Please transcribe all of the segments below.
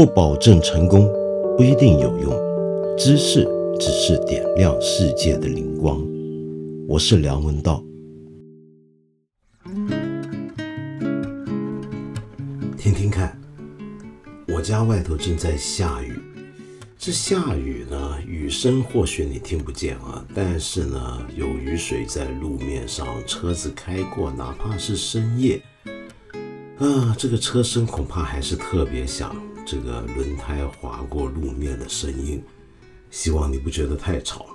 不保证成功，不一定有用。知识只是点亮世界的灵光。我是梁文道。听听看，我家外头正在下雨。这下雨呢，雨声或许你听不见啊，但是呢，有雨水在路面上，车子开过，哪怕是深夜，啊，这个车声恐怕还是特别响。这个轮胎划过路面的声音，希望你不觉得太吵。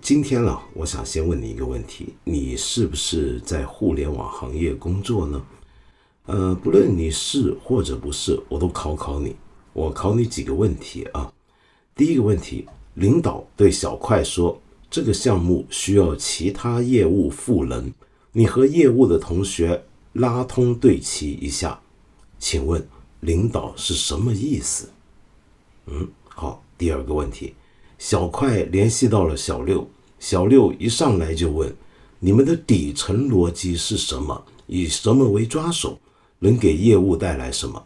今天呢，我想先问你一个问题：你是不是在互联网行业工作呢？呃，不论你是或者不是，我都考考你。我考你几个问题啊。第一个问题，领导对小快说，这个项目需要其他业务赋能，你和业务的同学拉通对齐一下，请问？领导是什么意思？嗯，好。第二个问题，小快联系到了小六，小六一上来就问：你们的底层逻辑是什么？以什么为抓手？能给业务带来什么？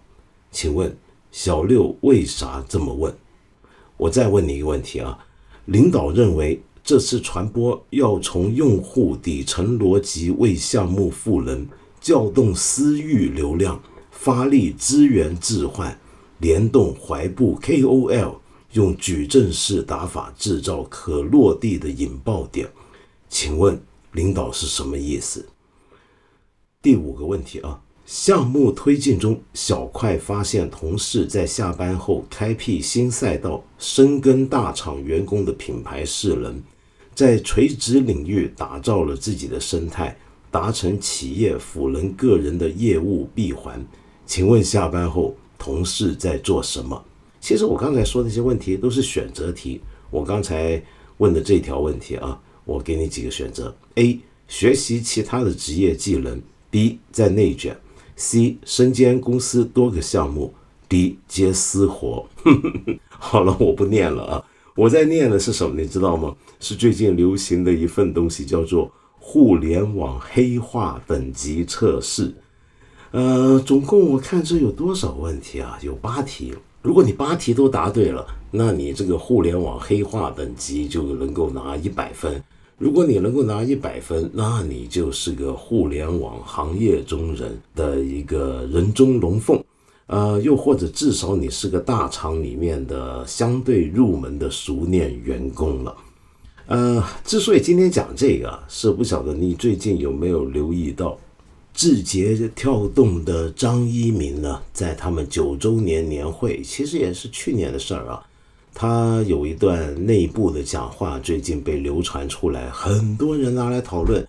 请问小六为啥这么问？我再问你一个问题啊，领导认为这次传播要从用户底层逻辑为项目赋能，调动私域流量。发力资源置换，联动怀步 KOL，用矩阵式打法制造可落地的引爆点。请问领导是什么意思？第五个问题啊，项目推进中，小快发现同事在下班后开辟新赛道，深耕大厂员工的品牌势能，在垂直领域打造了自己的生态，达成企业赋能个人的业务闭环。请问下班后同事在做什么？其实我刚才说那些问题都是选择题。我刚才问的这条问题啊，我给你几个选择：A. 学习其他的职业技能；B. 在内卷；C. 身兼公司多个项目；D. 接私活。好了，我不念了啊！我在念的是什么？你知道吗？是最近流行的一份东西，叫做互联网黑化等级测试。呃，总共我看这有多少问题啊？有八题。如果你八题都答对了，那你这个互联网黑化等级就能够拿一百分。如果你能够拿一百分，那你就是个互联网行业中人的一个人中龙凤。呃，又或者至少你是个大厂里面的相对入门的熟练员工了。呃，之所以今天讲这个，是不晓得你最近有没有留意到。字节跳动的张一鸣呢，在他们九周年年会，其实也是去年的事儿啊。他有一段内部的讲话，最近被流传出来，很多人拿来讨论。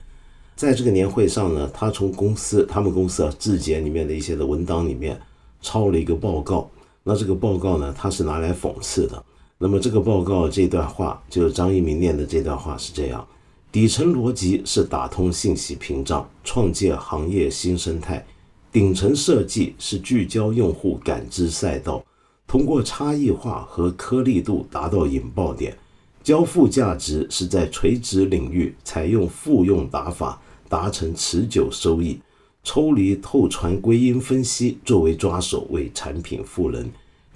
在这个年会上呢，他从公司他们公司啊字节里面的一些的文档里面抄了一个报告。那这个报告呢，他是拿来讽刺的。那么这个报告这段话，就是张一鸣念的这段话是这样。底层逻辑是打通信息屏障，创建行业新生态；顶层设计是聚焦用户感知赛道，通过差异化和颗粒度达到引爆点；交付价值是在垂直领域采用复用打法，达成持久收益；抽离透传归因分析作为抓手，为产品赋能；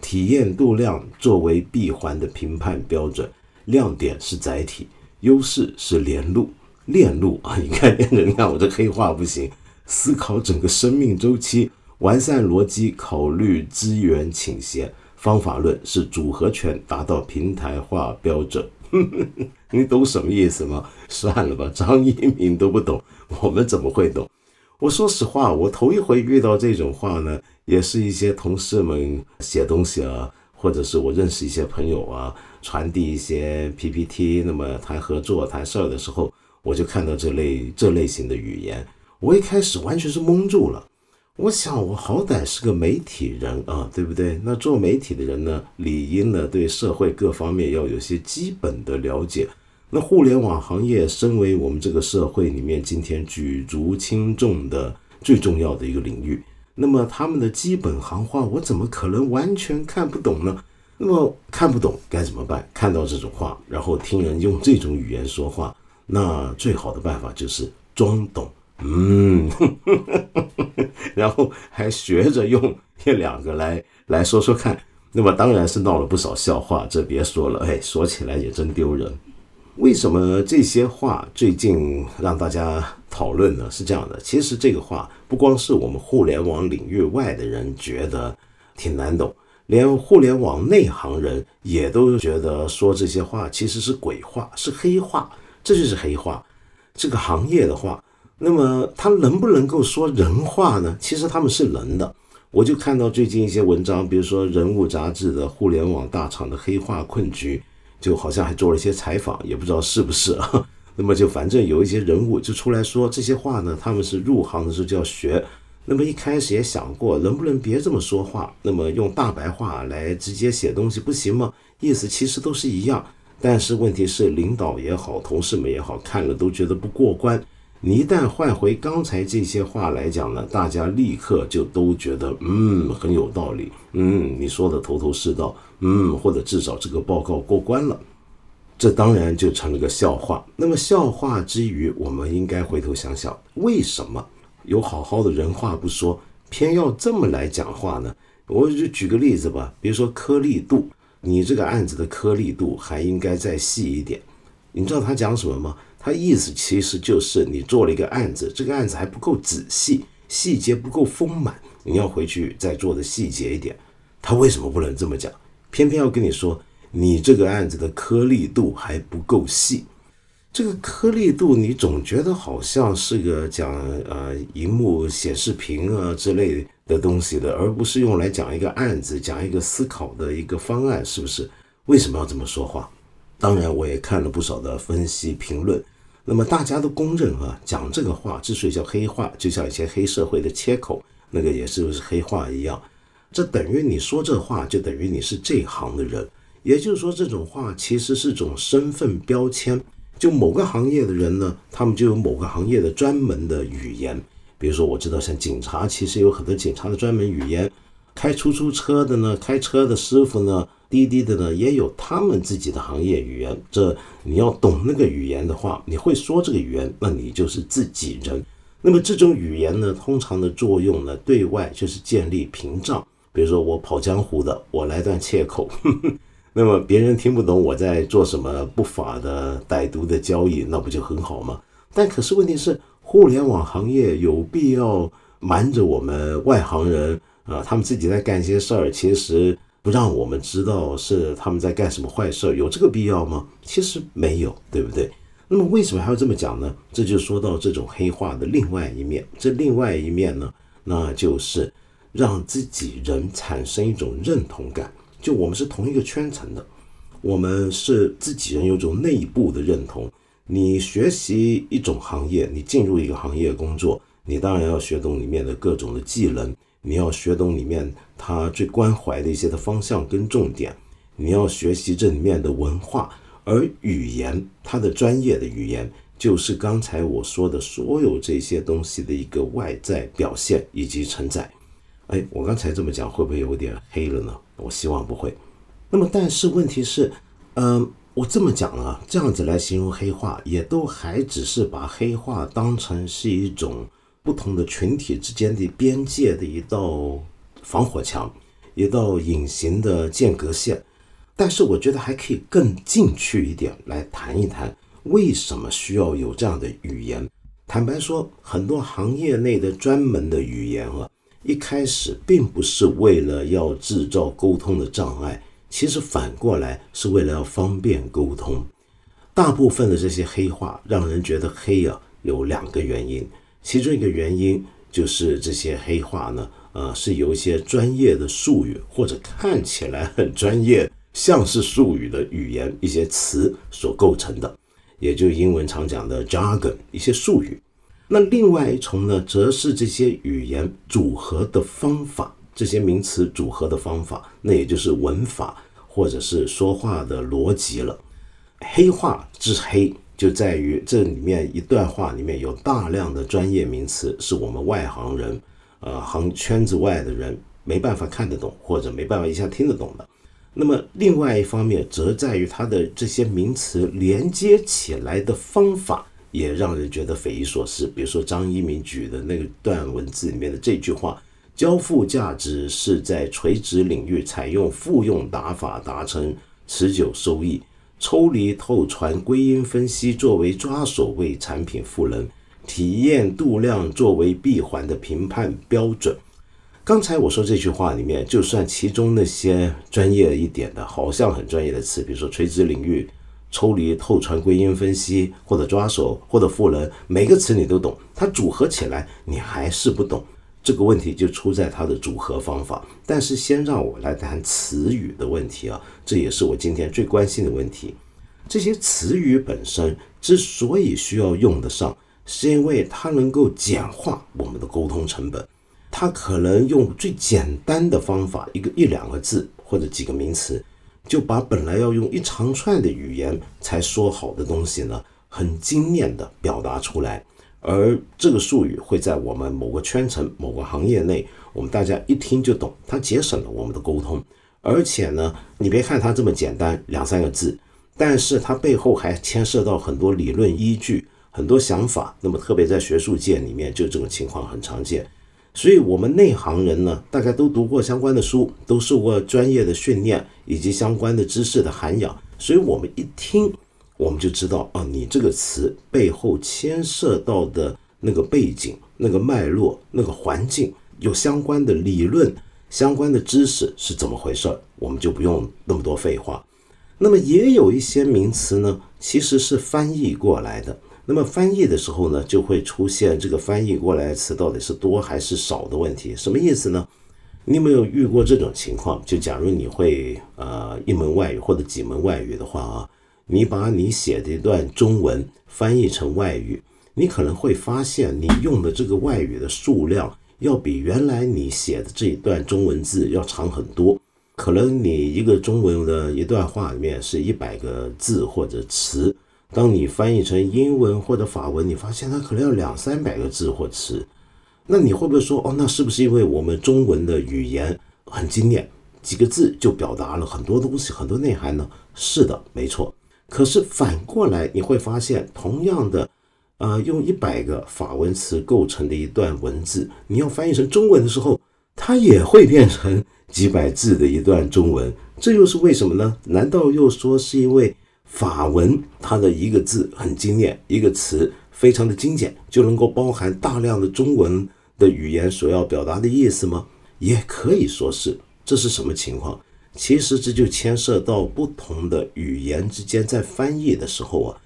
体验度量作为闭环的评判标准；亮点是载体。优势是连路链路啊！你看，你看我这黑话不行。思考整个生命周期，完善逻辑，考虑资源倾斜。方法论是组合拳达到平台化标准。你懂什么意思吗？算了吧，张一鸣都不懂，我们怎么会懂？我说实话，我头一回遇到这种话呢，也是一些同事们写东西啊。或者是我认识一些朋友啊，传递一些 PPT，那么谈合作、谈事儿的时候，我就看到这类这类型的语言，我一开始完全是懵住了。我想，我好歹是个媒体人啊，对不对？那做媒体的人呢，理应呢对社会各方面要有些基本的了解。那互联网行业身为我们这个社会里面今天举足轻重的最重要的一个领域。那么他们的基本行话，我怎么可能完全看不懂呢？那么看不懂该怎么办？看到这种话，然后听人用这种语言说话，那最好的办法就是装懂，嗯，然后还学着用一两个来来说说看，那么当然是闹了不少笑话，这别说了，哎，说起来也真丢人。为什么这些话最近让大家讨论呢？是这样的，其实这个话不光是我们互联网领域外的人觉得挺难懂，连互联网内行人也都觉得说这些话其实是鬼话，是黑话，这就是黑话，这个行业的话。那么他能不能够说人话呢？其实他们是能的。我就看到最近一些文章，比如说《人物》杂志的互联网大厂的黑话困局。就好像还做了一些采访，也不知道是不是啊。那么就反正有一些人物就出来说这些话呢，他们是入行的时候就要学。那么一开始也想过，能不能别这么说话，那么用大白话来直接写东西不行吗？意思其实都是一样。但是问题是，领导也好，同事们也好，看了都觉得不过关。你一旦换回刚才这些话来讲呢，大家立刻就都觉得嗯很有道理，嗯你说的头头是道，嗯或者至少这个报告过关了，这当然就成了个笑话。那么笑话之余，我们应该回头想想，为什么有好好的人话不说，偏要这么来讲话呢？我就举个例子吧，比如说颗粒度，你这个案子的颗粒度还应该再细一点。你知道他讲什么吗？他意思其实就是你做了一个案子，这个案子还不够仔细，细节不够丰满，你要回去再做的细节一点。他为什么不能这么讲？偏偏要跟你说，你这个案子的颗粒度还不够细。这个颗粒度，你总觉得好像是个讲呃荧幕显示屏啊之类的东西的，而不是用来讲一个案子、讲一个思考的一个方案，是不是？为什么要这么说话？当然，我也看了不少的分析评论。那么大家都公认啊，讲这个话之所以叫黑话，就像一些黑社会的切口那个也是不是黑话一样，这等于你说这话就等于你是这行的人，也就是说这种话其实是种身份标签。就某个行业的人呢，他们就有某个行业的专门的语言。比如说我知道像警察，其实有很多警察的专门语言；开出租车的呢，开车的师傅呢。滴滴的呢，也有他们自己的行业语言。这你要懂那个语言的话，你会说这个语言，那你就是自己人。那么这种语言呢，通常的作用呢，对外就是建立屏障。比如说我跑江湖的，我来段切口，那么别人听不懂我在做什么不法的歹毒的交易，那不就很好吗？但可是问题是，互联网行业有必要瞒着我们外行人啊？他们自己在干些事儿，其实。不让我们知道是他们在干什么坏事儿，有这个必要吗？其实没有，对不对？那么为什么还要这么讲呢？这就说到这种黑化的另外一面。这另外一面呢，那就是让自己人产生一种认同感，就我们是同一个圈层的，我们是自己人，有种内部的认同。你学习一种行业，你进入一个行业工作，你当然要学懂里面的各种的技能。你要学懂里面他最关怀的一些的方向跟重点，你要学习这里面的文化，而语言，它的专业的语言，就是刚才我说的所有这些东西的一个外在表现以及承载。哎，我刚才这么讲会不会有点黑了呢？我希望不会。那么，但是问题是，嗯，我这么讲啊，这样子来形容黑化，也都还只是把黑化当成是一种。不同的群体之间的边界的一道防火墙，一道隐形的间隔线。但是，我觉得还可以更进去一点来谈一谈，为什么需要有这样的语言。坦白说，很多行业内的专门的语言啊，一开始并不是为了要制造沟通的障碍，其实反过来是为了要方便沟通。大部分的这些黑话让人觉得黑啊，有两个原因。其中一个原因就是这些黑话呢，呃，是由一些专业的术语或者看起来很专业、像是术语的语言一些词所构成的，也就英文常讲的 jargon 一些术语。那另外一重呢，则是这些语言组合的方法，这些名词组合的方法，那也就是文法或者是说话的逻辑了。黑话之黑。就在于这里面一段话里面有大量的专业名词，是我们外行人，呃，行圈子外的人没办法看得懂，或者没办法一下听得懂的。那么另外一方面，则在于它的这些名词连接起来的方法，也让人觉得匪夷所思。比如说张一鸣举的那段文字里面的这句话，交付价值是在垂直领域采用复用打法达成持久收益。抽离透传归因分析作为抓手为产品赋能，体验度量作为闭环的评判标准。刚才我说这句话里面，就算其中那些专业一点的，好像很专业的词，比如说垂直领域、抽离透传归因分析，或者抓手，或者赋能，每个词你都懂，它组合起来你还是不懂。这个问题就出在它的组合方法。但是先让我来谈词语的问题啊，这也是我今天最关心的问题。这些词语本身之所以需要用得上，是因为它能够简化我们的沟通成本。它可能用最简单的方法，一个一两个字或者几个名词，就把本来要用一长串的语言才说好的东西呢，很精炼的表达出来。而这个术语会在我们某个圈层、某个行业内，我们大家一听就懂，它节省了我们的沟通。而且呢，你别看它这么简单，两三个字，但是它背后还牵涉到很多理论依据、很多想法。那么，特别在学术界里面，就这种情况很常见。所以，我们内行人呢，大概都读过相关的书，都受过专业的训练以及相关的知识的涵养，所以我们一听。我们就知道啊，你这个词背后牵涉到的那个背景、那个脉络、那个环境，有相关的理论、相关的知识是怎么回事儿，我们就不用那么多废话。那么也有一些名词呢，其实是翻译过来的。那么翻译的时候呢，就会出现这个翻译过来词到底是多还是少的问题。什么意思呢？你有没有遇过这种情况？就假如你会呃一门外语或者几门外语的话啊。你把你写的一段中文翻译成外语，你可能会发现你用的这个外语的数量要比原来你写的这一段中文字要长很多。可能你一个中文的一段话里面是一百个字或者词，当你翻译成英文或者法文，你发现它可能要两三百个字或词。那你会不会说，哦，那是不是因为我们中文的语言很精炼，几个字就表达了很多东西、很多内涵呢？是的，没错。可是反过来，你会发现，同样的，呃，用一百个法文词构成的一段文字，你要翻译成中文的时候，它也会变成几百字的一段中文。这又是为什么呢？难道又说是因为法文它的一个字很精炼，一个词非常的精简，就能够包含大量的中文的语言所要表达的意思吗？也可以说是，这是什么情况？其实这就牵涉到不同的语言之间在翻译的时候啊，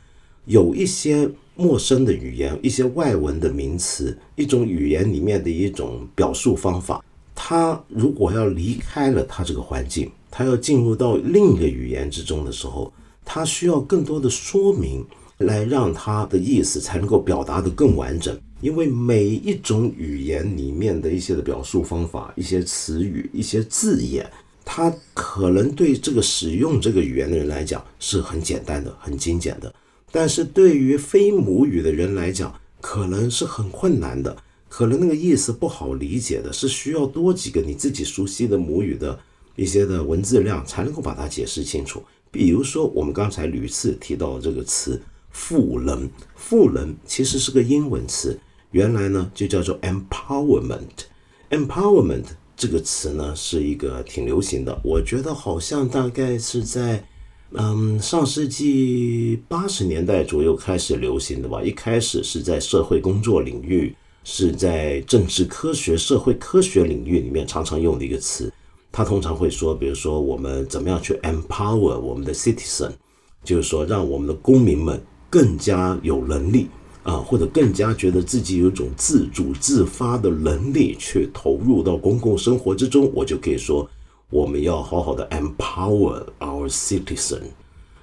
有一些陌生的语言，一些外文的名词，一种语言里面的一种表述方法，它如果要离开了它这个环境，它要进入到另一个语言之中的时候，它需要更多的说明来让它的意思才能够表达的更完整。因为每一种语言里面的一些的表述方法，一些词语，一些字眼。它可能对这个使用这个语言的人来讲是很简单的、很精简的，但是对于非母语的人来讲，可能是很困难的，可能那个意思不好理解的，是需要多几个你自己熟悉的母语的一些的文字量才能够把它解释清楚。比如说，我们刚才屡次提到这个词“赋能”，赋能其实是个英文词，原来呢就叫做 empowerment，empowerment。这个词呢是一个挺流行的，我觉得好像大概是在嗯上世纪八十年代左右开始流行的吧。一开始是在社会工作领域，是在政治科学、社会科学领域里面常常用的一个词。他通常会说，比如说我们怎么样去 empower 我们的 citizen，就是说让我们的公民们更加有能力。啊，或者更加觉得自己有一种自主自发的能力，去投入到公共生活之中，我就可以说，我们要好好的 empower our citizen，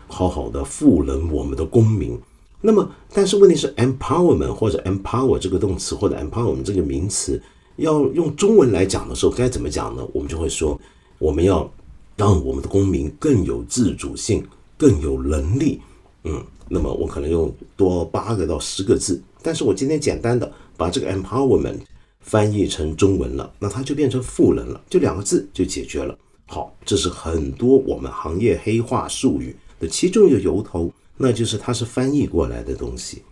好好的赋能我们的公民。那么，但是问题是，empowerment 或者 empower 这个动词或者 empowerment 这个名词，要用中文来讲的时候，该怎么讲呢？我们就会说，我们要让我们的公民更有自主性，更有能力。嗯，那么我可能用多八个到十个字，但是我今天简单的把这个 empowerment 翻译成中文了，那它就变成赋能了，就两个字就解决了。好，这是很多我们行业黑话术语的其中一个由头，那就是它是翻译过来的东西。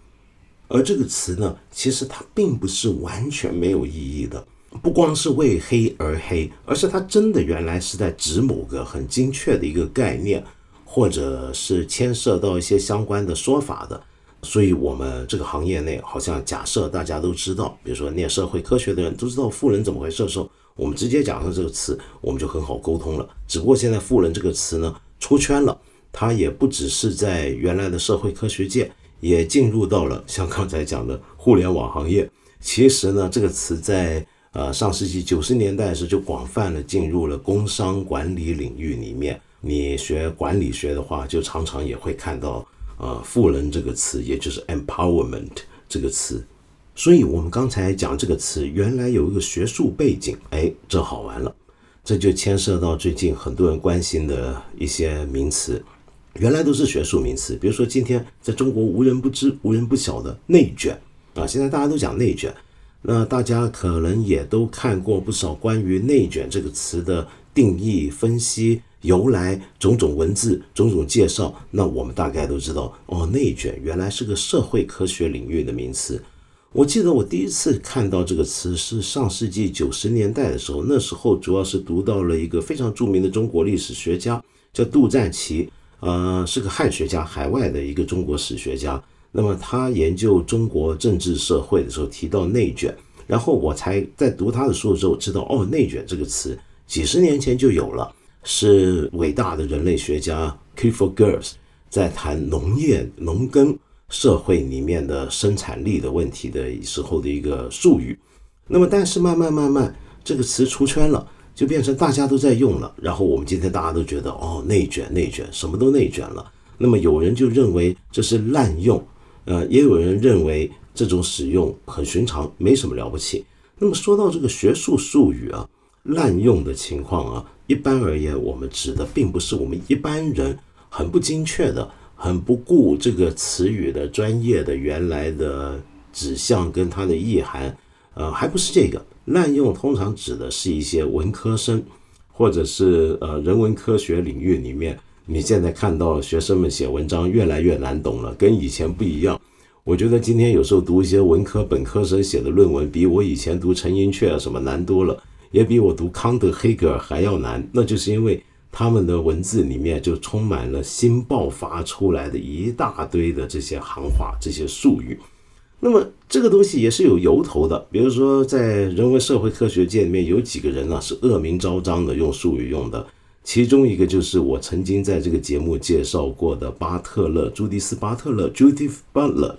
而这个词呢，其实它并不是完全没有意义的，不光是为黑而黑，而是它真的原来是在指某个很精确的一个概念，或者是牵涉到一些相关的说法的。所以，我们这个行业内，好像假设大家都知道，比如说念社会科学的人都知道“富人”怎么回事的时候，我们直接讲上这个词，我们就很好沟通了。只不过现在“富人”这个词呢出圈了，它也不只是在原来的社会科学界，也进入到了像刚才讲的互联网行业。其实呢，这个词在呃上世纪九十年代时就广泛的进入了工商管理领域里面。你学管理学的话，就常常也会看到。呃，富人这个词，也就是 empowerment 这个词，所以我们刚才讲这个词，原来有一个学术背景，哎，这好玩了，这就牵涉到最近很多人关心的一些名词，原来都是学术名词，比如说今天在中国无人不知、无人不晓的内卷啊，现在大家都讲内卷，那大家可能也都看过不少关于内卷这个词的定义分析。由来种种文字种种介绍，那我们大概都知道哦。内卷原来是个社会科学领域的名词。我记得我第一次看到这个词是上世纪九十年代的时候，那时候主要是读到了一个非常著名的中国历史学家，叫杜赞奇，呃，是个汉学家，海外的一个中国史学家。那么他研究中国政治社会的时候提到内卷，然后我才在读他的书的时候知道，哦，内卷这个词几十年前就有了。是伟大的人类学家 K for Geertz 在谈农业农耕社会里面的生产力的问题的时候的一个术语。那么，但是慢慢慢慢这个词出圈了，就变成大家都在用了。然后我们今天大家都觉得哦，内卷内卷，什么都内卷了。那么有人就认为这是滥用，呃，也有人认为这种使用很寻常，没什么了不起。那么说到这个学术术语啊。滥用的情况啊，一般而言，我们指的并不是我们一般人很不精确的、很不顾这个词语的专业的原来的指向跟它的意涵，呃，还不是这个滥用，通常指的是一些文科生，或者是呃人文科学领域里面，你现在看到学生们写文章越来越难懂了，跟以前不一样。我觉得今天有时候读一些文科本科生写的论文，比我以前读陈寅恪什么难多了。也比我读康德、黑格尔还要难，那就是因为他们的文字里面就充满了新爆发出来的一大堆的这些行话、这些术语。那么这个东西也是有由头的，比如说在人文社会科学界里面有几个人呢是恶名昭彰的用术语用的，其中一个就是我曾经在这个节目介绍过的巴特勒，朱迪斯·巴特勒 （Judith Butler）。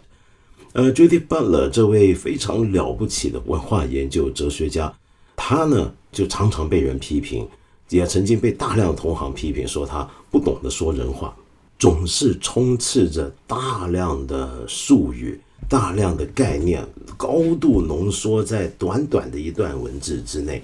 呃，Judith Butler 这位非常了不起的文化研究哲学家。他呢，就常常被人批评，也曾经被大量同行批评，说他不懂得说人话，总是充斥着大量的术语、大量的概念，高度浓缩在短短的一段文字之内。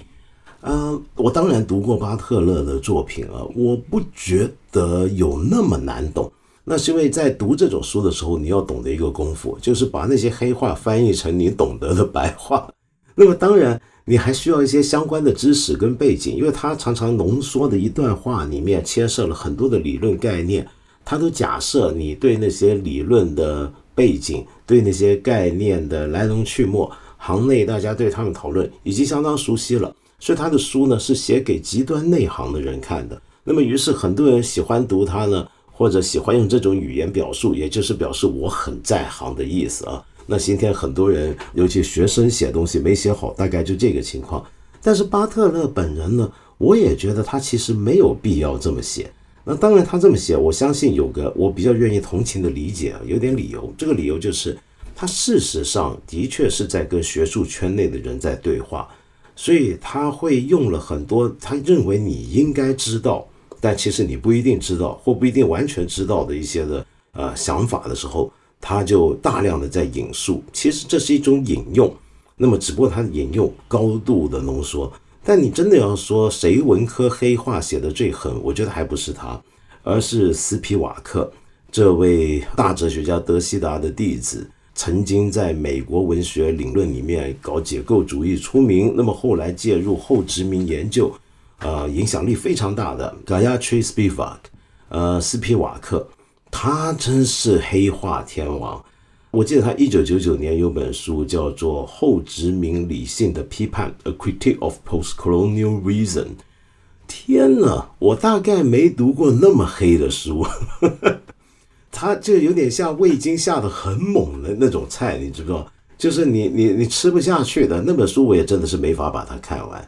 嗯，我当然读过巴特勒的作品啊，我不觉得有那么难懂。那是因为在读这种书的时候，你要懂得一个功夫，就是把那些黑话翻译成你懂得的白话。那么当然。你还需要一些相关的知识跟背景，因为它常常浓缩的一段话里面牵涉了很多的理论概念，它都假设你对那些理论的背景、对那些概念的来龙去脉，行内大家对他们讨论已经相当熟悉了，所以他的书呢是写给极端内行的人看的。那么于是很多人喜欢读他呢，或者喜欢用这种语言表述，也就是表示我很在行的意思啊。那今天很多人，尤其学生写东西没写好，大概就这个情况。但是巴特勒本人呢，我也觉得他其实没有必要这么写。那当然他这么写，我相信有个我比较愿意同情的理解啊，有点理由。这个理由就是，他事实上的确是在跟学术圈内的人在对话，所以他会用了很多他认为你应该知道，但其实你不一定知道或不一定完全知道的一些的呃想法的时候。他就大量的在引述，其实这是一种引用，那么只不过他引用高度的浓缩。但你真的要说谁文科黑话写的最狠，我觉得还不是他，而是斯皮瓦克这位大哲学家德西达的弟子，曾经在美国文学理论里面搞解构主义出名，那么后来介入后殖民研究，呃，影响力非常大的 Gayatri Spivak，呃，斯皮瓦克。他真是黑化天王，我记得他一九九九年有本书叫做《后殖民理性的批判》（A Critique of Postcolonial Reason）。天哪，我大概没读过那么黑的书。他就有点像味精下的很猛的那种菜，你知道就是你你你吃不下去的那本书，我也真的是没法把它看完。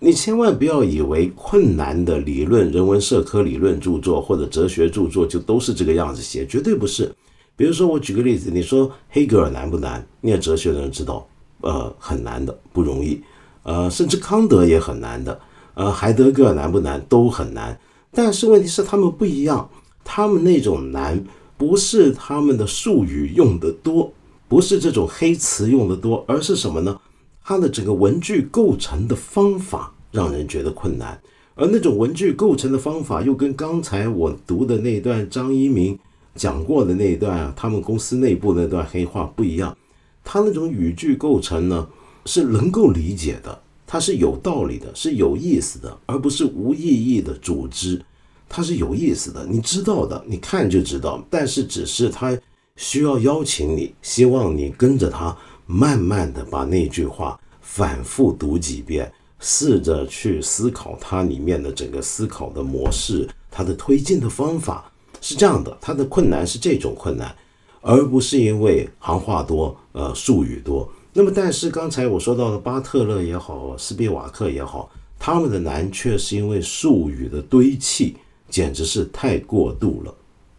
你千万不要以为困难的理论、人文社科理论著作或者哲学著作就都是这个样子写，绝对不是。比如说，我举个例子，你说黑格尔难不难？念哲学的人知道，呃，很难的，不容易。呃，甚至康德也很难的。呃，海德格尔难不难？都很难。但是问题是他们不一样，他们那种难不是他们的术语用的多，不是这种黑词用的多，而是什么呢？他的整个文句构成的方法让人觉得困难，而那种文句构成的方法又跟刚才我读的那段张一鸣讲过的那一段啊，他们公司内部那段黑话不一样。他那种语句构成呢，是能够理解的，它是有道理的，是有意思的，而不是无意义的组织。它是有意思的，你知道的，你看就知道。但是只是他需要邀请你，希望你跟着他。慢慢的把那句话反复读几遍，试着去思考它里面的整个思考的模式，它的推进的方法是这样的。它的困难是这种困难，而不是因为行话多，呃，术语多。那么，但是刚才我说到的巴特勒也好，斯皮瓦克也好，他们的难却是因为术语的堆砌，简直是太过度了。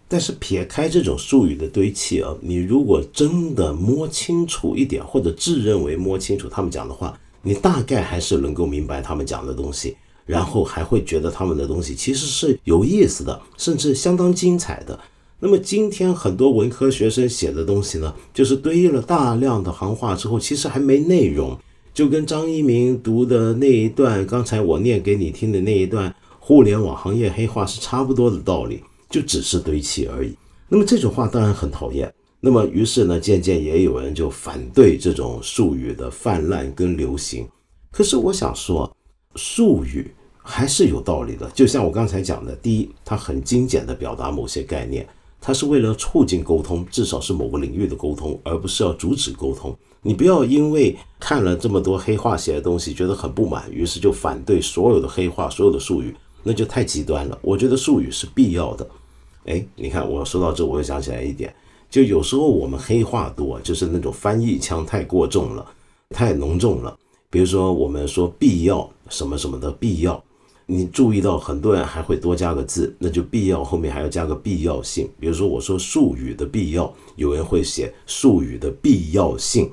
但是撇开这种术语的堆砌啊，你如果真的摸清楚一点，或者自认为摸清楚他们讲的话，你大概还是能够明白他们讲的东西，然后还会觉得他们的东西其实是有意思的，甚至相当精彩的。那么今天很多文科学生写的东西呢，就是堆了大量的行话之后，其实还没内容，就跟张一鸣读的那一段，刚才我念给你听的那一段互联网行业黑话是差不多的道理。就只是堆砌而已。那么这种话当然很讨厌。那么于是呢，渐渐也有人就反对这种术语的泛滥跟流行。可是我想说，术语还是有道理的。就像我刚才讲的，第一，它很精简的表达某些概念，它是为了促进沟通，至少是某个领域的沟通，而不是要阻止沟通。你不要因为看了这么多黑话写的东西，觉得很不满，于是就反对所有的黑话、所有的术语，那就太极端了。我觉得术语是必要的。哎，你看，我说到这，我又想起来一点，就有时候我们黑话多，就是那种翻译腔太过重了，太浓重了。比如说，我们说必要什么什么的必要，你注意到很多人还会多加个字，那就必要后面还要加个必要性。比如说，我说术语的必要，有人会写术语的必要性。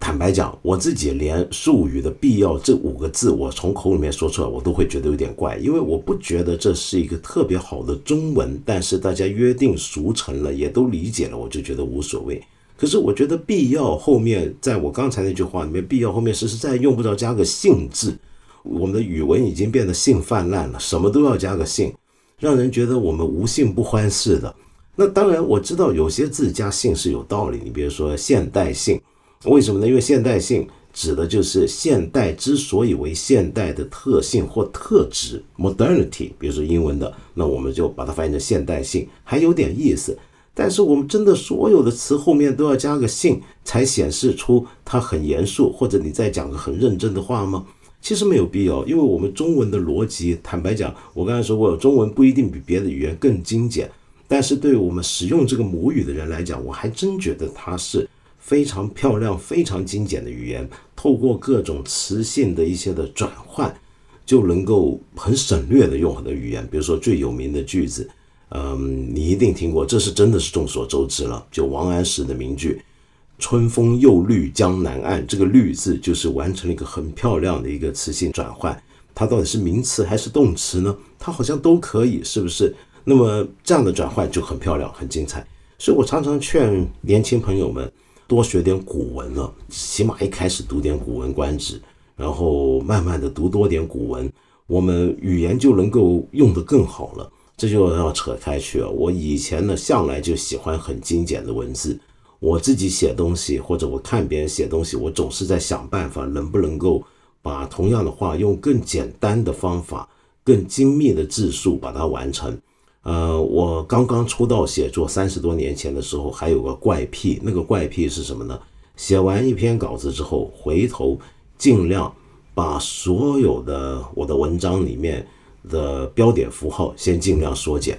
坦白讲，我自己连术语的必要这五个字，我从口里面说出来，我都会觉得有点怪，因为我不觉得这是一个特别好的中文。但是大家约定俗成了，也都理解了，我就觉得无所谓。可是我觉得必要后面，在我刚才那句话里面，必要后面实实在在用不着加个性字。我们的语文已经变得性泛滥了，什么都要加个性，让人觉得我们无性不欢似的。那当然，我知道有些字加性是有道理，你比如说现代性。为什么呢？因为现代性指的就是现代之所以为现代的特性或特质，modernity。比如说英文的，那我们就把它翻译成现代性，还有点意思。但是我们真的所有的词后面都要加个性，才显示出它很严肃，或者你在讲个很认真的话吗？其实没有必要，因为我们中文的逻辑，坦白讲，我刚才说过，中文不一定比别的语言更精简，但是对我们使用这个母语的人来讲，我还真觉得它是。非常漂亮、非常精简的语言，透过各种词性的一些的转换，就能够很省略的用很多语言。比如说最有名的句子，嗯，你一定听过，这是真的是众所周知了。就王安石的名句“春风又绿江南岸”，这个“绿”字就是完成了一个很漂亮的一个词性转换。它到底是名词还是动词呢？它好像都可以，是不是？那么这样的转换就很漂亮、很精彩。所以我常常劝年轻朋友们。多学点古文了，起码一开始读点《古文观止》，然后慢慢的读多点古文，我们语言就能够用得更好了。这就要扯开去了。我以前呢，向来就喜欢很精简的文字。我自己写东西，或者我看别人写东西，我总是在想办法，能不能够把同样的话用更简单的方法、更精密的字数把它完成。呃，我刚刚出道写作三十多年前的时候，还有个怪癖，那个怪癖是什么呢？写完一篇稿子之后，回头尽量把所有的我的文章里面的标点符号先尽量缩减。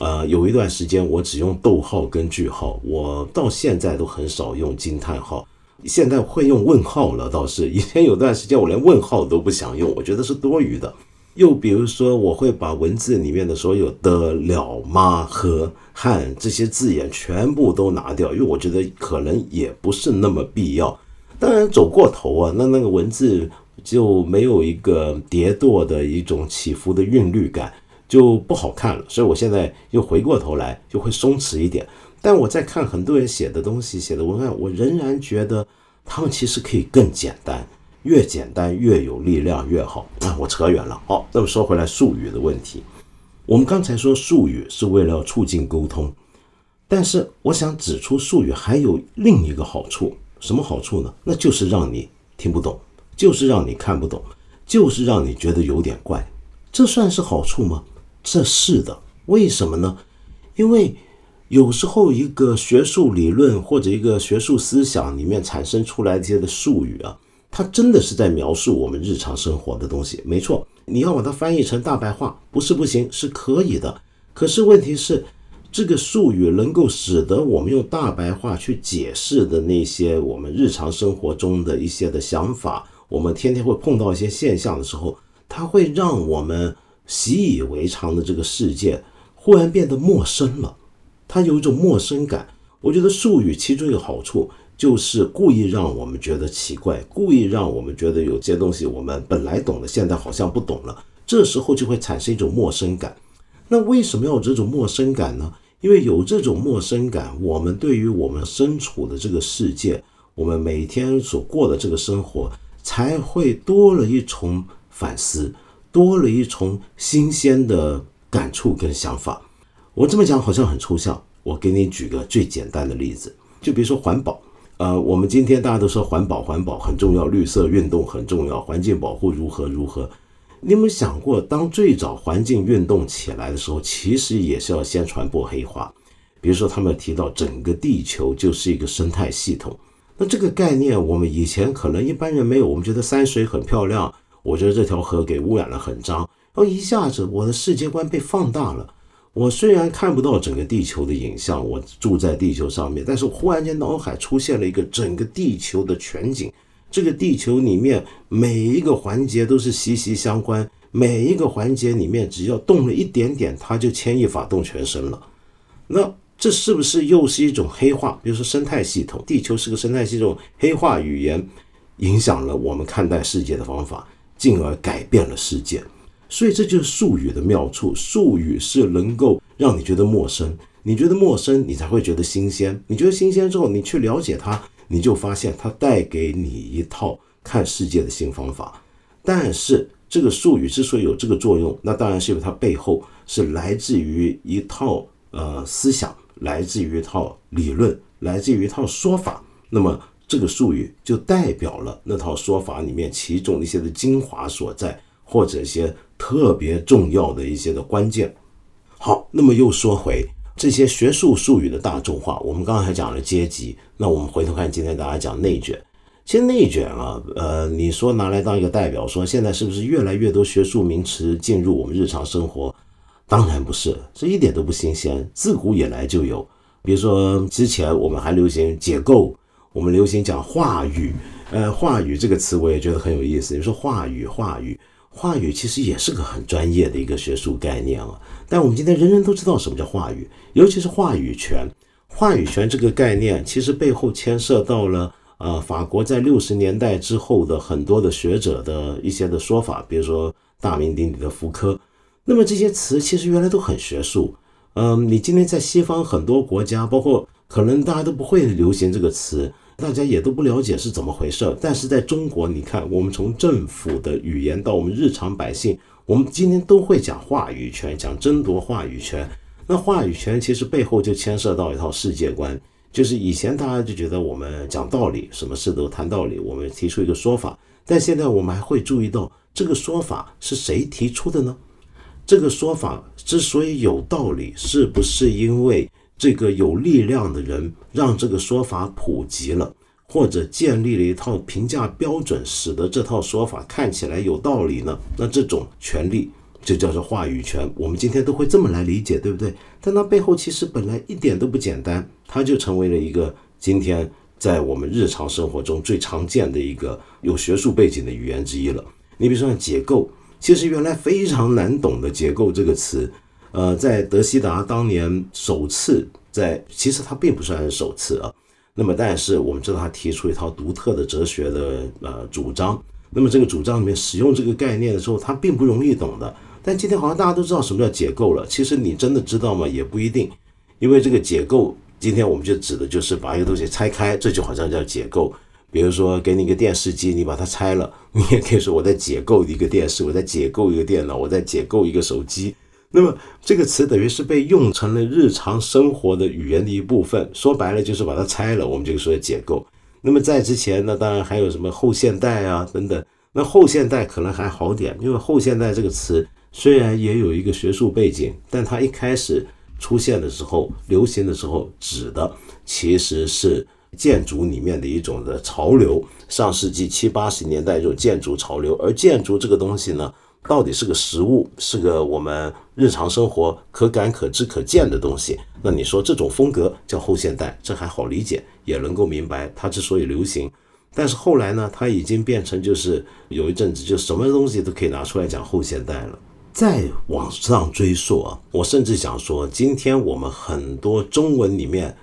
呃，有一段时间我只用逗号跟句号，我到现在都很少用惊叹号，现在会用问号了。倒是以前有段时间我连问号都不想用，我觉得是多余的。又比如说，我会把文字里面的所有的了、吗、和、汉这些字眼全部都拿掉，因为我觉得可能也不是那么必要。当然走过头啊，那那个文字就没有一个叠垛的一种起伏的韵律感，就不好看了。所以我现在又回过头来，就会松弛一点。但我在看很多人写的东西、写的文案，我仍然觉得他们其实可以更简单。越简单越有力量越好啊！我扯远了。好，那么说回来，术语的问题，我们刚才说术语是为了促进沟通，但是我想指出，术语还有另一个好处，什么好处呢？那就是让你听不懂，就是让你看不懂，就是让你觉得有点怪。这算是好处吗？这是的。为什么呢？因为有时候一个学术理论或者一个学术思想里面产生出来这些的术语啊。它真的是在描述我们日常生活的东西，没错。你要把它翻译成大白话，不是不行，是可以的。可是问题是，这个术语能够使得我们用大白话去解释的那些我们日常生活中的一些的想法，我们天天会碰到一些现象的时候，它会让我们习以为常的这个世界忽然变得陌生了，它有一种陌生感。我觉得术语其中一个好处。就是故意让我们觉得奇怪，故意让我们觉得有些东西我们本来懂的，现在好像不懂了。这时候就会产生一种陌生感。那为什么要有这种陌生感呢？因为有这种陌生感，我们对于我们身处的这个世界，我们每天所过的这个生活，才会多了一重反思，多了一重新鲜的感触跟想法。我这么讲好像很抽象，我给你举个最简单的例子，就比如说环保。呃，我们今天大家都说环保，环保很重要，绿色运动很重要，环境保护如何如何？你有没有想过，当最早环境运动起来的时候，其实也是要先传播黑话。比如说，他们提到整个地球就是一个生态系统，那这个概念我们以前可能一般人没有。我们觉得山水很漂亮，我觉得这条河给污染了很脏，然后一下子我的世界观被放大了。我虽然看不到整个地球的影像，我住在地球上面，但是忽然间脑海出现了一个整个地球的全景。这个地球里面每一个环节都是息息相关，每一个环节里面只要动了一点点，它就牵一发动全身了。那这是不是又是一种黑化？比如说生态系统，地球是个生态系统，黑化语言影响了我们看待世界的方法，进而改变了世界。所以这就是术语的妙处，术语是能够让你觉得陌生，你觉得陌生，你才会觉得新鲜。你觉得新鲜之后，你去了解它，你就发现它带给你一套看世界的新方法。但是这个术语之所以有这个作用，那当然是因为它背后是来自于一套呃思想，来自于一套理论，来自于一套说法。那么这个术语就代表了那套说法里面其中一些的精华所在，或者一些。特别重要的一些的关键。好，那么又说回这些学术术语的大众化。我们刚才讲了阶级，那我们回头看今天大家讲内卷。其实内卷啊，呃，你说拿来当一个代表，说现在是不是越来越多学术名词进入我们日常生活？当然不是，这一点都不新鲜，自古以来就有。比如说之前我们还流行解构，我们流行讲话语，呃，话语这个词我也觉得很有意思。你说话语，话语。话语其实也是个很专业的一个学术概念啊，但我们今天人人都知道什么叫话语，尤其是话语权。话语权这个概念其实背后牵涉到了呃法国在六十年代之后的很多的学者的一些的说法，比如说大名鼎鼎的福柯。那么这些词其实原来都很学术，嗯，你今天在西方很多国家，包括可能大家都不会流行这个词。大家也都不了解是怎么回事，但是在中国，你看，我们从政府的语言到我们日常百姓，我们今天都会讲话语权，讲争夺话语权。那话语权其实背后就牵涉到一套世界观，就是以前大家就觉得我们讲道理，什么事都谈道理，我们提出一个说法，但现在我们还会注意到这个说法是谁提出的呢？这个说法之所以有道理，是不是因为这个有力量的人让这个说法普及了，或者建立了一套评价标准，使得这套说法看起来有道理呢？那这种权利就叫做话语权。我们今天都会这么来理解，对不对？但它背后其实本来一点都不简单，它就成为了一个今天在我们日常生活中最常见的一个有学术背景的语言之一了。你比如说像解构。其实原来非常难懂的“结构”这个词，呃，在德希达当年首次在，其实他并不算是首次啊。那么，但是我们知道他提出一套独特的哲学的呃主张。那么这个主张里面使用这个概念的时候，它并不容易懂的。但今天好像大家都知道什么叫解构了。其实你真的知道吗？也不一定，因为这个解构，今天我们就指的就是把一个东西拆开，这就好像叫解构。比如说，给你一个电视机，你把它拆了，你也可以说我在解构一个电视，我在解构一个电脑，我在解构一个手机。那么这个词等于是被用成了日常生活的语言的一部分。说白了就是把它拆了，我们就说解构。那么在之前呢，当然还有什么后现代啊等等。那后现代可能还好点，因为后现代这个词虽然也有一个学术背景，但它一开始出现的时候、流行的时候，指的其实是。建筑里面的一种的潮流，上世纪七八十年代这种建筑潮流，而建筑这个东西呢，到底是个实物，是个我们日常生活可感、可知、可见的东西。那你说这种风格叫后现代，这还好理解，也能够明白它之所以流行。但是后来呢，它已经变成就是有一阵子就什么东西都可以拿出来讲后现代了。再往上追溯啊，我甚至想说，今天我们很多中文里面。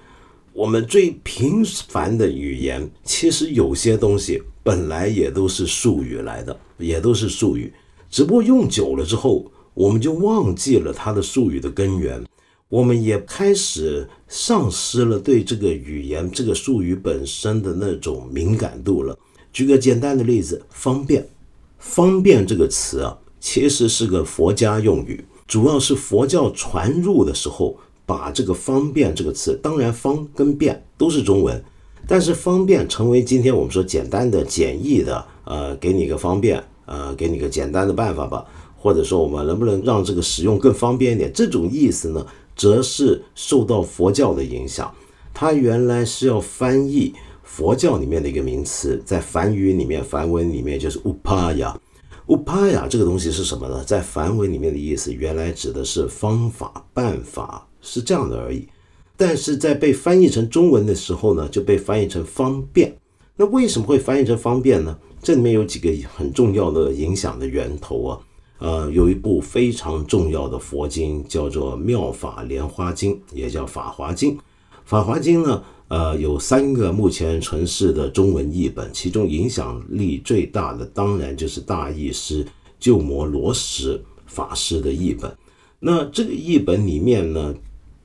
我们最平凡的语言，其实有些东西本来也都是术语来的，也都是术语。只不过用久了之后，我们就忘记了它的术语的根源，我们也开始丧失了对这个语言、这个术语本身的那种敏感度了。举个简单的例子，方便。方便这个词啊，其实是个佛家用语，主要是佛教传入的时候。把这个“方便”这个词，当然“方”跟“便”都是中文，但是“方便”成为今天我们说简单的、简易的，呃，给你一个方便，呃，给你个简单的办法吧，或者说我们能不能让这个使用更方便一点？这种意思呢，则是受到佛教的影响。它原来是要翻译佛教里面的一个名词，在梵语里面、梵文里面就是 “upaya”。upaya 这个东西是什么呢？在梵文里面的意思，原来指的是方法、办法。是这样的而已，但是在被翻译成中文的时候呢，就被翻译成方便。那为什么会翻译成方便呢？这里面有几个很重要的影响的源头啊。呃，有一部非常重要的佛经叫做《妙法莲花经》，也叫《法华经》。《法华经》呢，呃，有三个目前存世的中文译本，其中影响力最大的当然就是大译师鸠摩罗什法师的译本。那这个译本里面呢？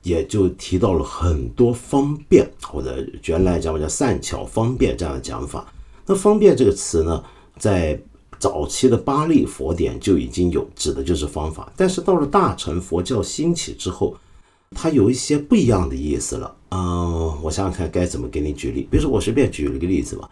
也就提到了很多方便，或者原来讲叫善巧方便这样的讲法。那方便这个词呢，在早期的巴利佛典就已经有，指的就是方法。但是到了大乘佛教兴起之后，它有一些不一样的意思了。嗯，我想想看该怎么给你举例。比如说我随便举了一个例子吧，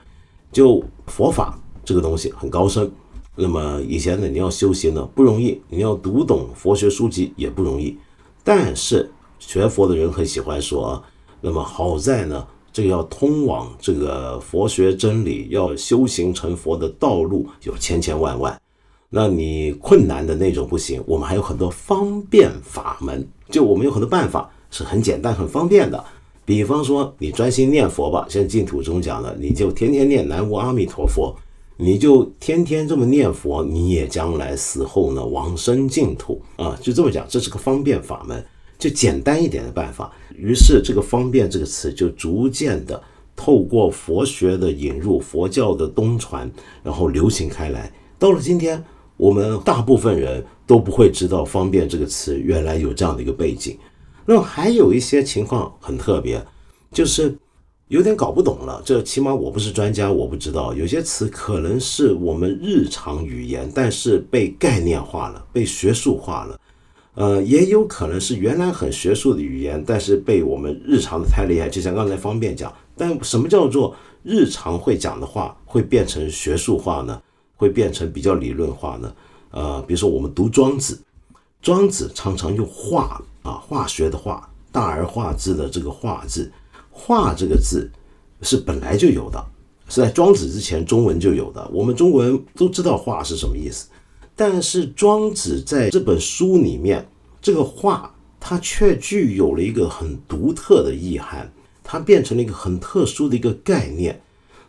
就佛法这个东西很高深，那么以前呢你要修行呢不容易，你要读懂佛学书籍也不容易，但是。学佛的人很喜欢说，那么好在呢，这个要通往这个佛学真理、要修行成佛的道路有千千万万。那你困难的那种不行，我们还有很多方便法门，就我们有很多办法是很简单、很方便的。比方说，你专心念佛吧，像净土中讲的，你就天天念南无阿弥陀佛，你就天天这么念佛，你也将来死后呢往生净土啊，就这么讲，这是个方便法门。就简单一点的办法，于是这个“方便”这个词就逐渐的透过佛学的引入、佛教的东传，然后流行开来。到了今天，我们大部分人都不会知道“方便”这个词原来有这样的一个背景。那么还有一些情况很特别，就是有点搞不懂了。这起码我不是专家，我不知道有些词可能是我们日常语言，但是被概念化了，被学术化了。呃，也有可能是原来很学术的语言，但是被我们日常的太厉害，就像刚才方便讲。但什么叫做日常会讲的话会变成学术化呢？会变成比较理论化呢？呃，比如说我们读庄子，庄子常常用化啊，化学的化，大而化之的这个化字，化这个字是本来就有的，是在庄子之前中文就有的。我们中国人都知道化是什么意思，但是庄子在这本书里面，这个化它却具有了一个很独特的意涵，它变成了一个很特殊的一个概念。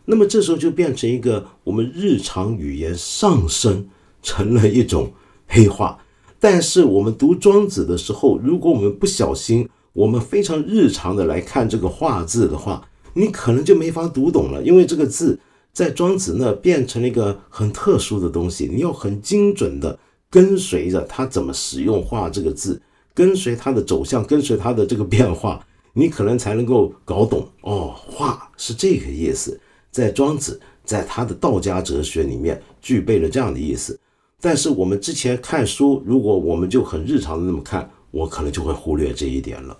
那么这时候就变成一个我们日常语言上升成了一种黑话。但是我们读庄子的时候，如果我们不小心，我们非常日常的来看这个“画”字的话，你可能就没法读懂了，因为这个字在庄子那变成了一个很特殊的东西，你要很精准的跟随着他怎么使用“画”这个字，跟随它的走向，跟随它的这个变化，你可能才能够搞懂哦，“画”是这个意思，在庄子在他的道家哲学里面具备了这样的意思。但是我们之前看书，如果我们就很日常的那么看，我可能就会忽略这一点了。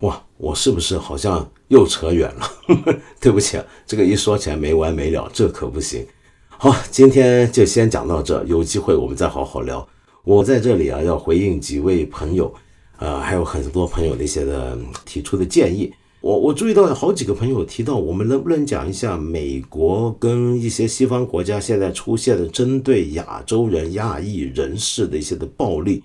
哇，我是不是好像又扯远了？对不起，这个一说起来没完没了，这可不行。好，今天就先讲到这，有机会我们再好好聊。我在这里啊，要回应几位朋友，呃，还有很多朋友那些的提出的建议。我我注意到好几个朋友提到，我们能不能讲一下美国跟一些西方国家现在出现的针对亚洲人、亚裔人士的一些的暴力？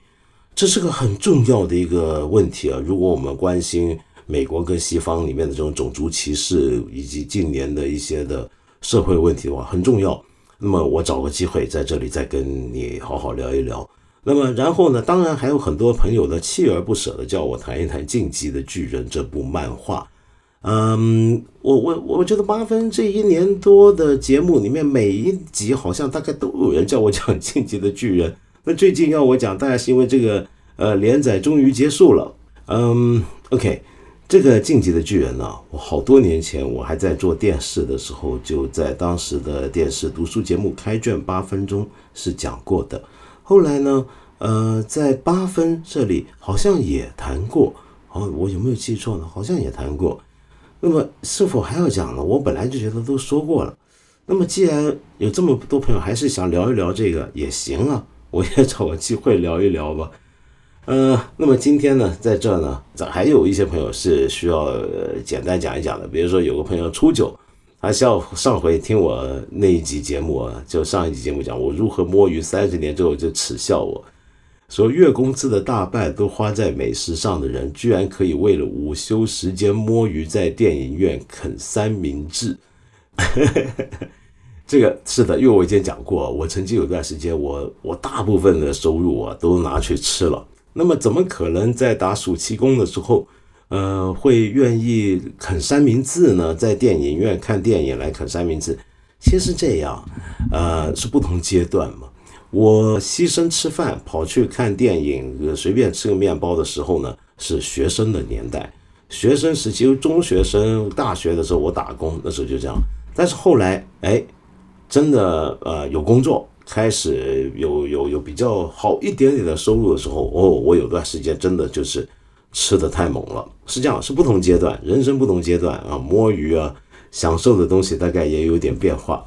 这是个很重要的一个问题啊！如果我们关心美国跟西方里面的这种种族歧视以及近年的一些的社会问题的话，很重要。那么我找个机会在这里再跟你好好聊一聊。那么，然后呢？当然还有很多朋友呢，锲而不舍的叫我谈一谈《晋级的巨人》这部漫画。嗯，我我我觉得八分这一年多的节目里面，每一集好像大概都有人叫我讲《晋级的巨人》。最近要我讲，大概是因为这个呃连载终于结束了。嗯，OK，这个《晋级的巨人》呢，我好多年前我还在做电视的时候，就在当时的电视读书节目《开卷八分钟》是讲过的。后来呢？呃，在八分这里好像也谈过，哦，我有没有记错呢？好像也谈过。那么是否还要讲呢？我本来就觉得都说过了。那么既然有这么多朋友还是想聊一聊这个，也行啊，我也找个机会聊一聊吧。呃，那么今天呢，在这呢，咱还有一些朋友是需要简单讲一讲的，比如说有个朋友初九。他笑上回听我那一集节目啊，就上一集节目讲我如何摸鱼，三十年之后就耻笑我说月工资的大半都花在美食上的人，居然可以为了午休时间摸鱼，在电影院啃三明治。这个是的，因为我以前讲过，我曾经有段时间，我我大部分的收入啊都拿去吃了，那么怎么可能在打暑期工的时候？呃，会愿意啃三明治呢？在电影院看电影来啃三明治，其实这样，呃，是不同阶段嘛。我牺牲吃饭跑去看电影，随便吃个面包的时候呢，是学生的年代，学生时期，中学生、大学的时候我打工，那时候就这样。但是后来，哎，真的，呃，有工作，开始有有有比较好一点点的收入的时候，哦，我有段时间真的就是。吃的太猛了，是这样，是不同阶段，人生不同阶段啊，摸鱼啊，享受的东西大概也有点变化。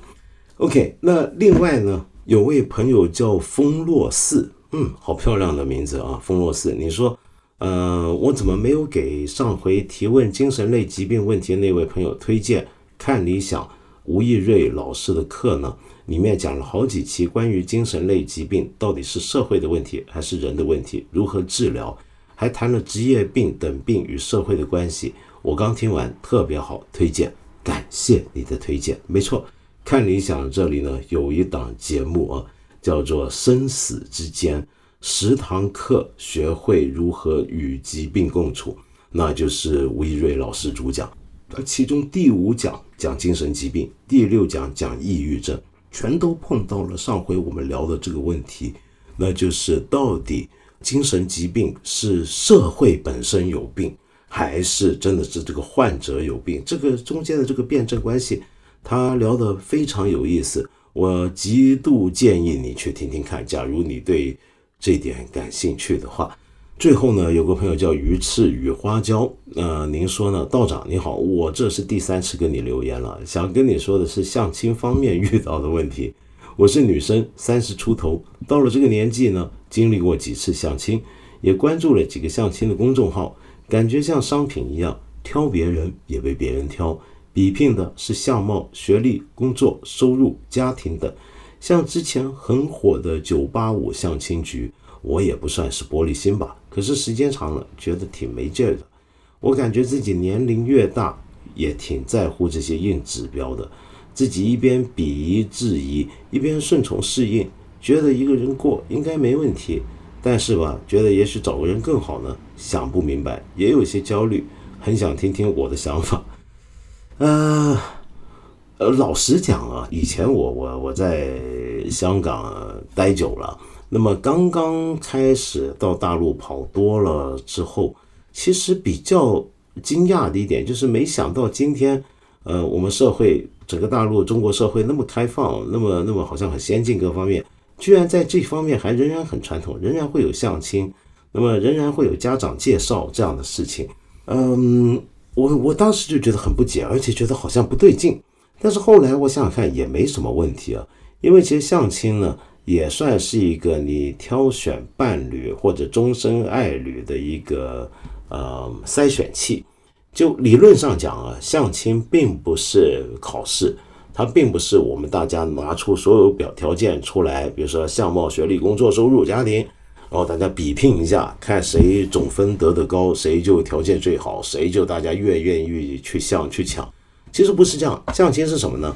OK，那另外呢，有位朋友叫风落寺，嗯，好漂亮的名字啊，风落寺。你说，呃，我怎么没有给上回提问精神类疾病问题那位朋友推荐看理想吴亦瑞老师的课呢？里面讲了好几期关于精神类疾病到底是社会的问题还是人的问题，如何治疗。还谈了职业病等病与社会的关系，我刚听完，特别好，推荐，感谢你的推荐。没错，看理想这里呢有一档节目啊，叫做《生死之间》，十堂课学会如何与疾病共处，那就是吴亦瑞老师主讲。而其中第五讲讲精神疾病，第六讲讲抑郁症，全都碰到了上回我们聊的这个问题，那就是到底。精神疾病是社会本身有病，还是真的是这个患者有病？这个中间的这个辩证关系，他聊得非常有意思。我极度建议你去听听看。假如你对这点感兴趣的话，最后呢，有个朋友叫鱼翅与花椒，呃，您说呢，道长你好，我这是第三次跟你留言了，想跟你说的是相亲方面遇到的问题。我是女生，三十出头，到了这个年纪呢。经历过几次相亲，也关注了几个相亲的公众号，感觉像商品一样，挑别人也被别人挑，比拼的是相貌、学历、工作、收入、家庭等。像之前很火的九八五相亲局，我也不算是玻璃心吧，可是时间长了，觉得挺没劲儿的。我感觉自己年龄越大，也挺在乎这些硬指标的。自己一边鄙夷质疑，一边顺从适应，觉得一个人过应该没问题。但是吧，觉得也许找个人更好呢，想不明白，也有些焦虑，很想听听我的想法。呃。呃，老实讲啊，以前我我我在香港待久了，那么刚刚开始到大陆跑多了之后，其实比较惊讶的一点就是，没想到今天，呃，我们社会整个大陆中国社会那么开放，那么那么好像很先进，各方面居然在这方面还仍然很传统，仍然会有相亲，那么仍然会有家长介绍这样的事情。嗯，我我当时就觉得很不解，而且觉得好像不对劲。但是后来我想想看也没什么问题啊，因为其实相亲呢也算是一个你挑选伴侣或者终身爱侣的一个呃筛选器。就理论上讲啊，相亲并不是考试，它并不是我们大家拿出所有表条件出来，比如说相貌、学历、工作、收入、家庭，然后大家比拼一下，看谁总分得的高，谁就条件最好，谁就大家越愿意去相去抢。其实不是这样，相亲是什么呢？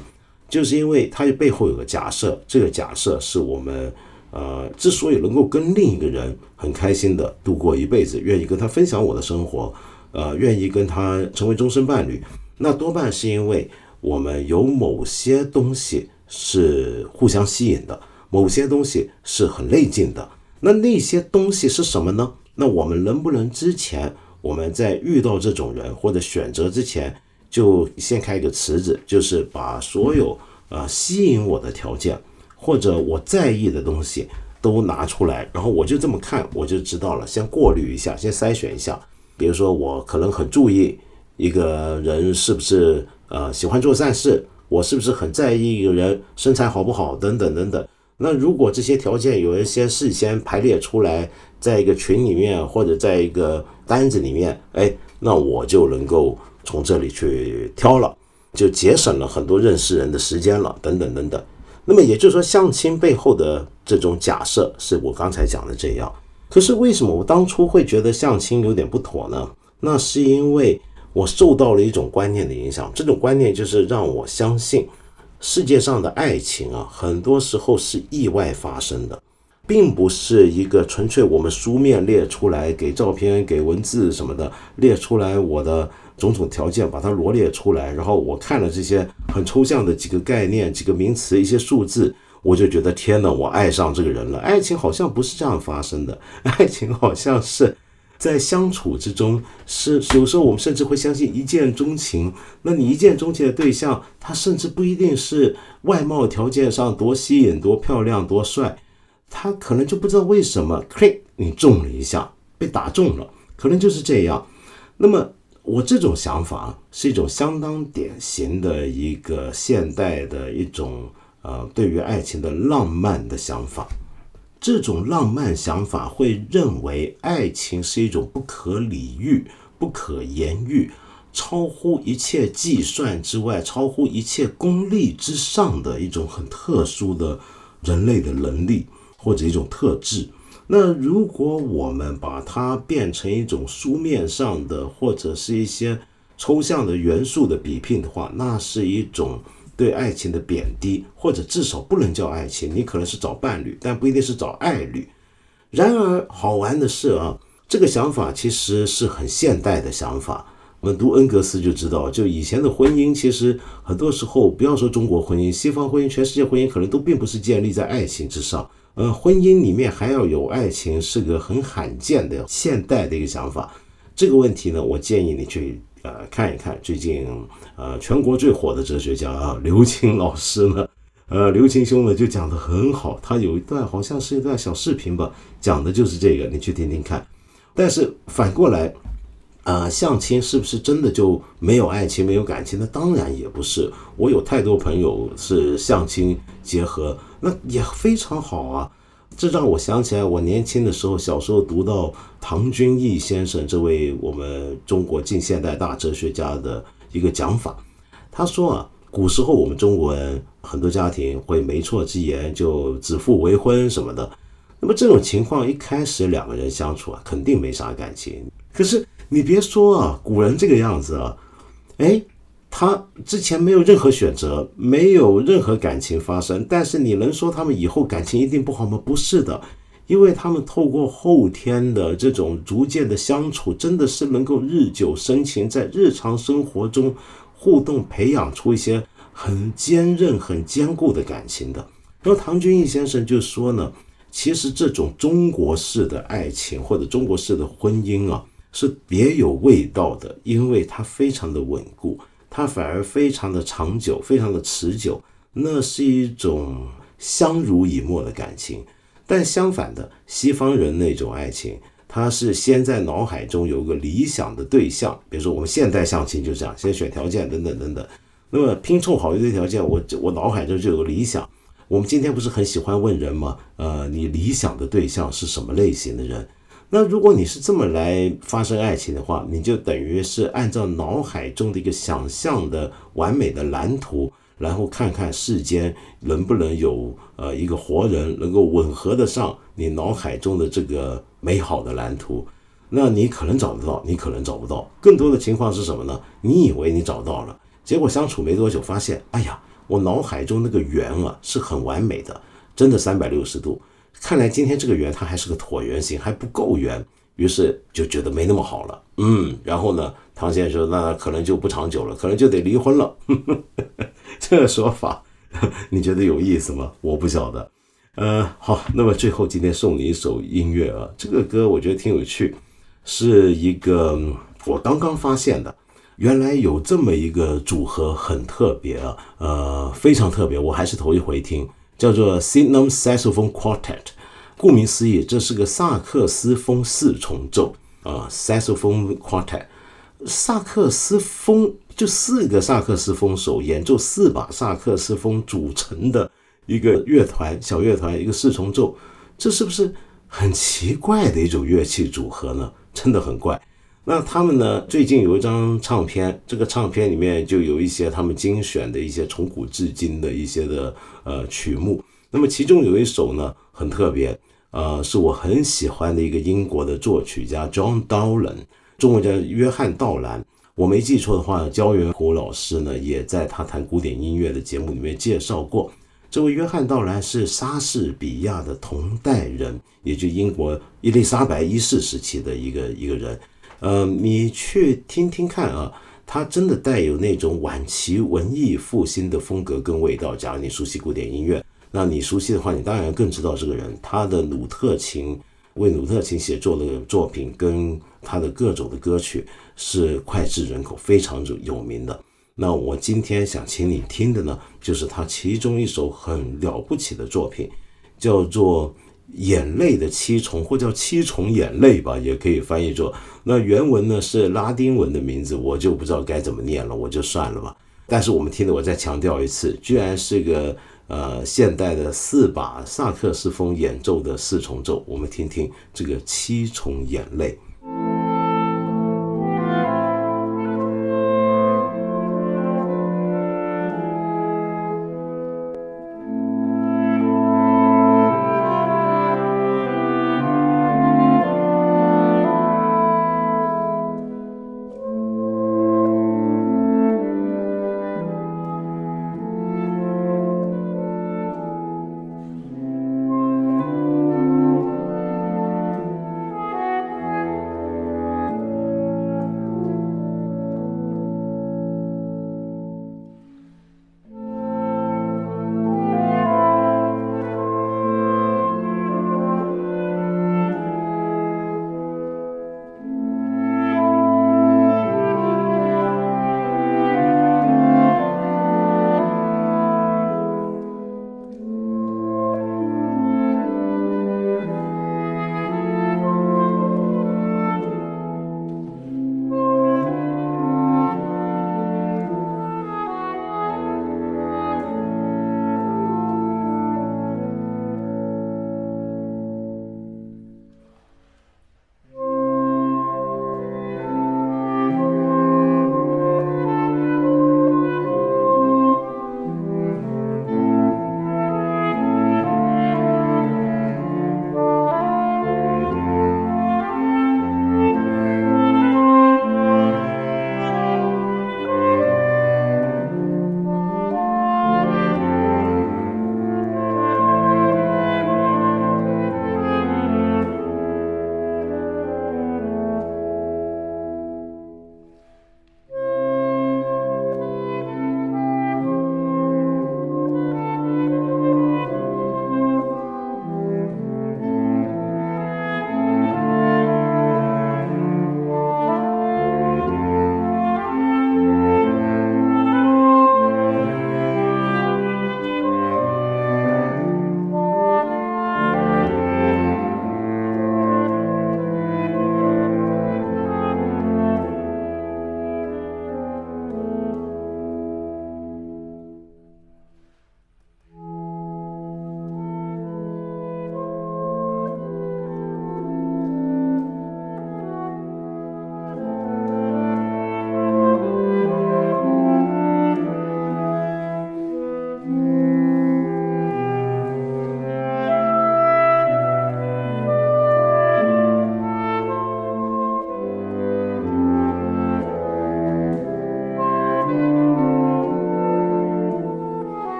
就是因为它背后有个假设，这个假设是我们呃之所以能够跟另一个人很开心的度过一辈子，愿意跟他分享我的生活，呃，愿意跟他成为终身伴侣，那多半是因为我们有某些东西是互相吸引的，某些东西是很内劲的。那那些东西是什么呢？那我们能不能之前我们在遇到这种人或者选择之前？就先开一个池子，就是把所有呃吸引我的条件或者我在意的东西都拿出来，然后我就这么看，我就知道了。先过滤一下，先筛选一下。比如说，我可能很注意一个人是不是呃喜欢做善事，我是不是很在意一个人身材好不好等等等等。那如果这些条件有一些事先排列出来，在一个群里面或者在一个单子里面，哎，那我就能够。从这里去挑了，就节省了很多认识人的时间了，等等等等。那么也就是说，相亲背后的这种假设是我刚才讲的这样。可是为什么我当初会觉得相亲有点不妥呢？那是因为我受到了一种观念的影响，这种观念就是让我相信世界上的爱情啊，很多时候是意外发生的，并不是一个纯粹我们书面列出来，给照片、给文字什么的列出来我的。种种条件把它罗列出来，然后我看了这些很抽象的几个概念、几个名词、一些数字，我就觉得天哪，我爱上这个人了。爱情好像不是这样发生的，爱情好像是在相处之中，是有时候我们甚至会相信一见钟情。那你一见钟情的对象，他甚至不一定是外貌条件上多吸引、多漂亮、多帅，他可能就不知道为什么，嘿，你中了一下，被打中了，可能就是这样。那么。我这种想法是一种相当典型的一个现代的一种呃，对于爱情的浪漫的想法。这种浪漫想法会认为爱情是一种不可理喻、不可言喻、超乎一切计算之外、超乎一切功利之上的一种很特殊的人类的能力或者一种特质。那如果我们把它变成一种书面上的或者是一些抽象的元素的比拼的话，那是一种对爱情的贬低，或者至少不能叫爱情。你可能是找伴侣，但不一定是找爱侣。然而好玩的是啊，这个想法其实是很现代的想法。我们读恩格斯就知道，就以前的婚姻，其实很多时候不要说中国婚姻，西方婚姻，全世界婚姻可能都并不是建立在爱情之上。呃，婚姻里面还要有爱情，是个很罕见的现代的一个想法。这个问题呢，我建议你去呃看一看。最近呃，全国最火的哲学家啊，刘擎老师呢，呃，刘擎兄呢就讲的很好。他有一段好像是一段小视频吧，讲的就是这个，你去听听看。但是反过来，呃，相亲是不是真的就没有爱情、没有感情？那当然也不是。我有太多朋友是相亲结合。那也非常好啊，这让我想起来，我年轻的时候，小时候读到唐君毅先生这位我们中国近现代大哲学家的一个讲法。他说啊，古时候我们中国人很多家庭会没错之言，就指腹为婚什么的。那么这种情况一开始两个人相处啊，肯定没啥感情。可是你别说啊，古人这个样子啊，哎。他之前没有任何选择，没有任何感情发生，但是你能说他们以后感情一定不好吗？不是的，因为他们透过后天的这种逐渐的相处，真的是能够日久生情，在日常生活中互动，培养出一些很坚韧、很坚固的感情的。然后唐君毅先生就说呢，其实这种中国式的爱情或者中国式的婚姻啊，是别有味道的，因为它非常的稳固。它反而非常的长久，非常的持久，那是一种相濡以沫的感情。但相反的，西方人那种爱情，他是先在脑海中有个理想的对象，比如说我们现代相亲就这样，先选条件等等等等。那么拼凑好一堆条件，我我脑海中就有个理想。我们今天不是很喜欢问人吗？呃，你理想的对象是什么类型的人？那如果你是这么来发生爱情的话，你就等于是按照脑海中的一个想象的完美的蓝图，然后看看世间能不能有呃一个活人能够吻合得上你脑海中的这个美好的蓝图。那你可能找得到，你可能找不到。更多的情况是什么呢？你以为你找到了，结果相处没多久，发现，哎呀，我脑海中那个圆啊是很完美的，真的三百六十度。看来今天这个圆它还是个椭圆形，还不够圆，于是就觉得没那么好了。嗯，然后呢，唐先生说那可能就不长久了，可能就得离婚了。呵 呵这个说法你觉得有意思吗？我不晓得。呃，好，那么最后今天送你一首音乐啊，这个歌我觉得挺有趣，是一个我刚刚发现的，原来有这么一个组合很特别啊，呃，非常特别，我还是头一回听。叫做 Signum Saxophone Quartet，顾名思义，这是个萨克斯风四重奏啊。Saxophone Quartet，萨克斯风就四个萨克斯风手演奏四把萨克斯风组成的一个乐团，小乐团一个四重奏，这是不是很奇怪的一种乐器组合呢？真的很怪。那他们呢？最近有一张唱片，这个唱片里面就有一些他们精选的一些从古至今的一些的呃曲目。那么其中有一首呢很特别，呃，是我很喜欢的一个英国的作曲家 John Dowland，中文叫约翰道兰。我没记错的话，焦元溥老师呢也在他谈古典音乐的节目里面介绍过。这位约翰道兰是莎士比亚的同代人，也就英国伊丽莎白一世时期的一个一个人。呃，你去听听看啊，他真的带有那种晚期文艺复兴的风格跟味道。假如你熟悉古典音乐，那你熟悉的话，你当然更知道这个人。他的鲁特琴为鲁特琴写作的作品，跟他的各种的歌曲是脍炙人口，非常有名的。那我今天想请你听的呢，就是他其中一首很了不起的作品，叫做。眼泪的七重，或叫七重眼泪吧，也可以翻译作。那原文呢是拉丁文的名字，我就不知道该怎么念了，我就算了吧。但是我们听的，我再强调一次，居然是个呃现代的四把萨克斯风演奏的四重奏，我们听听这个七重眼泪。